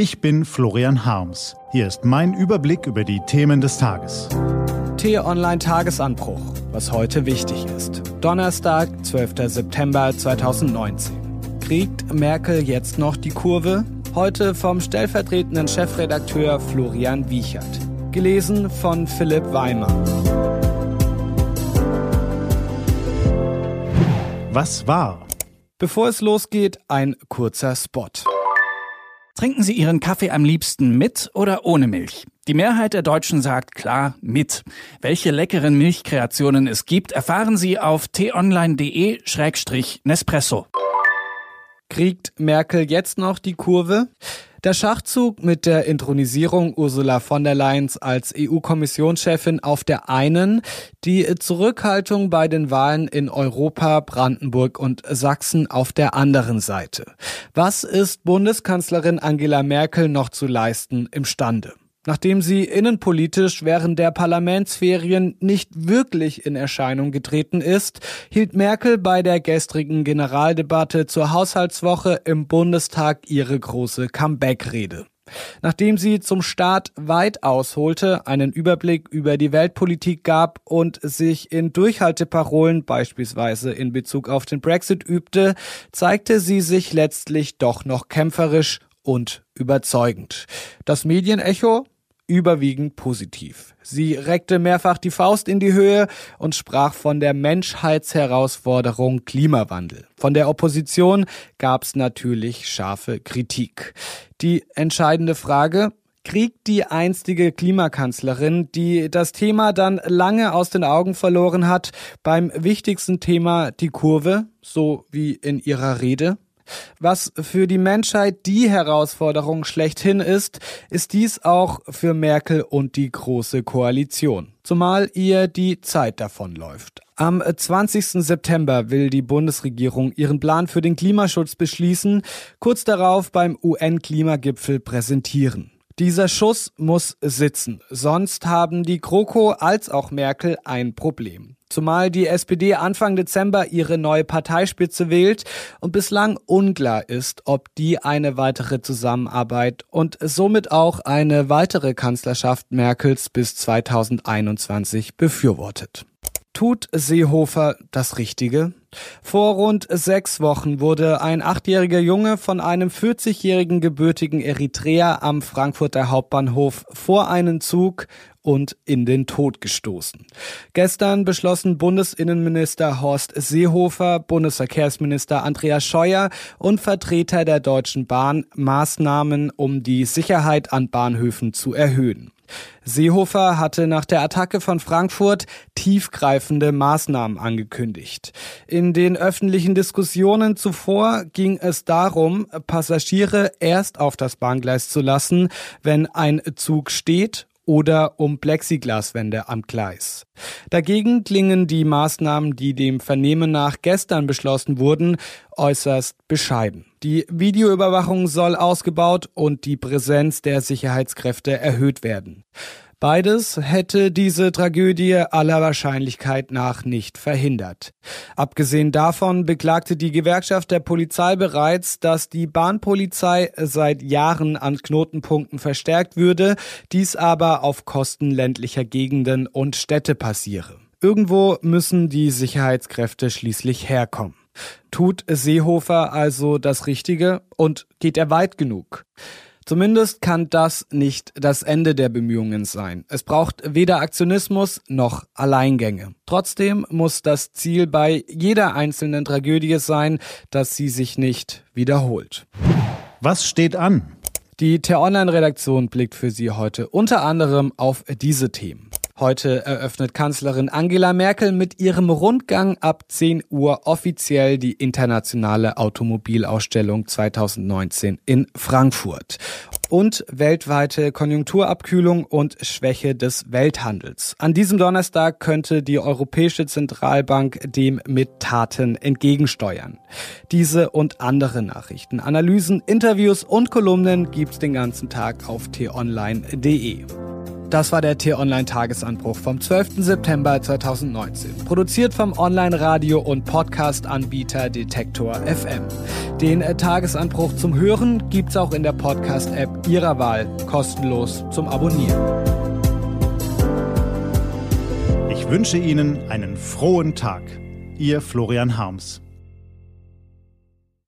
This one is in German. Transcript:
Ich bin Florian Harms. Hier ist mein Überblick über die Themen des Tages. T-Online Tagesanbruch, was heute wichtig ist. Donnerstag, 12. September 2019. Kriegt Merkel jetzt noch die Kurve? Heute vom stellvertretenden Chefredakteur Florian Wiechert. Gelesen von Philipp Weimer. Was war? Bevor es losgeht, ein kurzer Spot. Trinken Sie Ihren Kaffee am liebsten mit oder ohne Milch? Die Mehrheit der Deutschen sagt klar mit. Welche leckeren Milchkreationen es gibt, erfahren Sie auf t-online.de-nespresso. Kriegt Merkel jetzt noch die Kurve? Der Schachzug mit der Intronisierung Ursula von der Leyen als EU-Kommissionschefin auf der einen, die Zurückhaltung bei den Wahlen in Europa, Brandenburg und Sachsen auf der anderen Seite. Was ist Bundeskanzlerin Angela Merkel noch zu leisten imstande? Nachdem sie innenpolitisch während der Parlamentsferien nicht wirklich in Erscheinung getreten ist, hielt Merkel bei der gestrigen Generaldebatte zur Haushaltswoche im Bundestag ihre große Comeback-Rede. Nachdem sie zum Start weit ausholte, einen Überblick über die Weltpolitik gab und sich in Durchhalteparolen beispielsweise in Bezug auf den Brexit übte, zeigte sie sich letztlich doch noch kämpferisch und überzeugend. Das Medienecho überwiegend positiv. Sie reckte mehrfach die Faust in die Höhe und sprach von der Menschheitsherausforderung Klimawandel. Von der Opposition gab es natürlich scharfe Kritik. Die entscheidende Frage, kriegt die einstige Klimakanzlerin, die das Thema dann lange aus den Augen verloren hat, beim wichtigsten Thema die Kurve, so wie in ihrer Rede? Was für die Menschheit die Herausforderung schlechthin ist, ist dies auch für Merkel und die Große Koalition. Zumal ihr die Zeit davonläuft. Am 20. September will die Bundesregierung ihren Plan für den Klimaschutz beschließen, kurz darauf beim UN-Klimagipfel präsentieren. Dieser Schuss muss sitzen, sonst haben die GroKo als auch Merkel ein Problem. Zumal die SPD Anfang Dezember ihre neue Parteispitze wählt und bislang unklar ist, ob die eine weitere Zusammenarbeit und somit auch eine weitere Kanzlerschaft Merkels bis 2021 befürwortet. Tut Seehofer das Richtige? Vor rund sechs Wochen wurde ein achtjähriger Junge von einem 40-jährigen gebürtigen Eritreer am Frankfurter Hauptbahnhof vor einen Zug und in den Tod gestoßen. Gestern beschlossen Bundesinnenminister Horst Seehofer, Bundesverkehrsminister Andreas Scheuer und Vertreter der Deutschen Bahn Maßnahmen, um die Sicherheit an Bahnhöfen zu erhöhen. Seehofer hatte nach der Attacke von Frankfurt tiefgreifende Maßnahmen angekündigt. In den öffentlichen Diskussionen zuvor ging es darum, Passagiere erst auf das Bahngleis zu lassen, wenn ein Zug steht oder um Plexiglaswände am Gleis. Dagegen klingen die Maßnahmen, die dem Vernehmen nach gestern beschlossen wurden, äußerst bescheiden. Die Videoüberwachung soll ausgebaut und die Präsenz der Sicherheitskräfte erhöht werden. Beides hätte diese Tragödie aller Wahrscheinlichkeit nach nicht verhindert. Abgesehen davon beklagte die Gewerkschaft der Polizei bereits, dass die Bahnpolizei seit Jahren an Knotenpunkten verstärkt würde, dies aber auf Kosten ländlicher Gegenden und Städte passiere. Irgendwo müssen die Sicherheitskräfte schließlich herkommen. Tut Seehofer also das Richtige und geht er weit genug? Zumindest kann das nicht das Ende der Bemühungen sein. Es braucht weder Aktionismus noch Alleingänge. Trotzdem muss das Ziel bei jeder einzelnen Tragödie sein, dass sie sich nicht wiederholt. Was steht an? Die T-Online-Redaktion blickt für Sie heute unter anderem auf diese Themen. Heute eröffnet Kanzlerin Angela Merkel mit ihrem Rundgang ab 10 Uhr offiziell die internationale Automobilausstellung 2019 in Frankfurt. Und weltweite Konjunkturabkühlung und Schwäche des Welthandels. An diesem Donnerstag könnte die Europäische Zentralbank dem mit Taten entgegensteuern. Diese und andere Nachrichten, Analysen, Interviews und Kolumnen gibt's den ganzen Tag auf t-online.de. Das war der T-Online-Tagesanbruch vom 12. September 2019. Produziert vom Online-Radio- und Podcast-Anbieter Detektor FM. Den äh, Tagesanbruch zum Hören gibt's auch in der Podcast-App Ihrer Wahl. Kostenlos zum Abonnieren. Ich wünsche Ihnen einen frohen Tag. Ihr Florian Harms.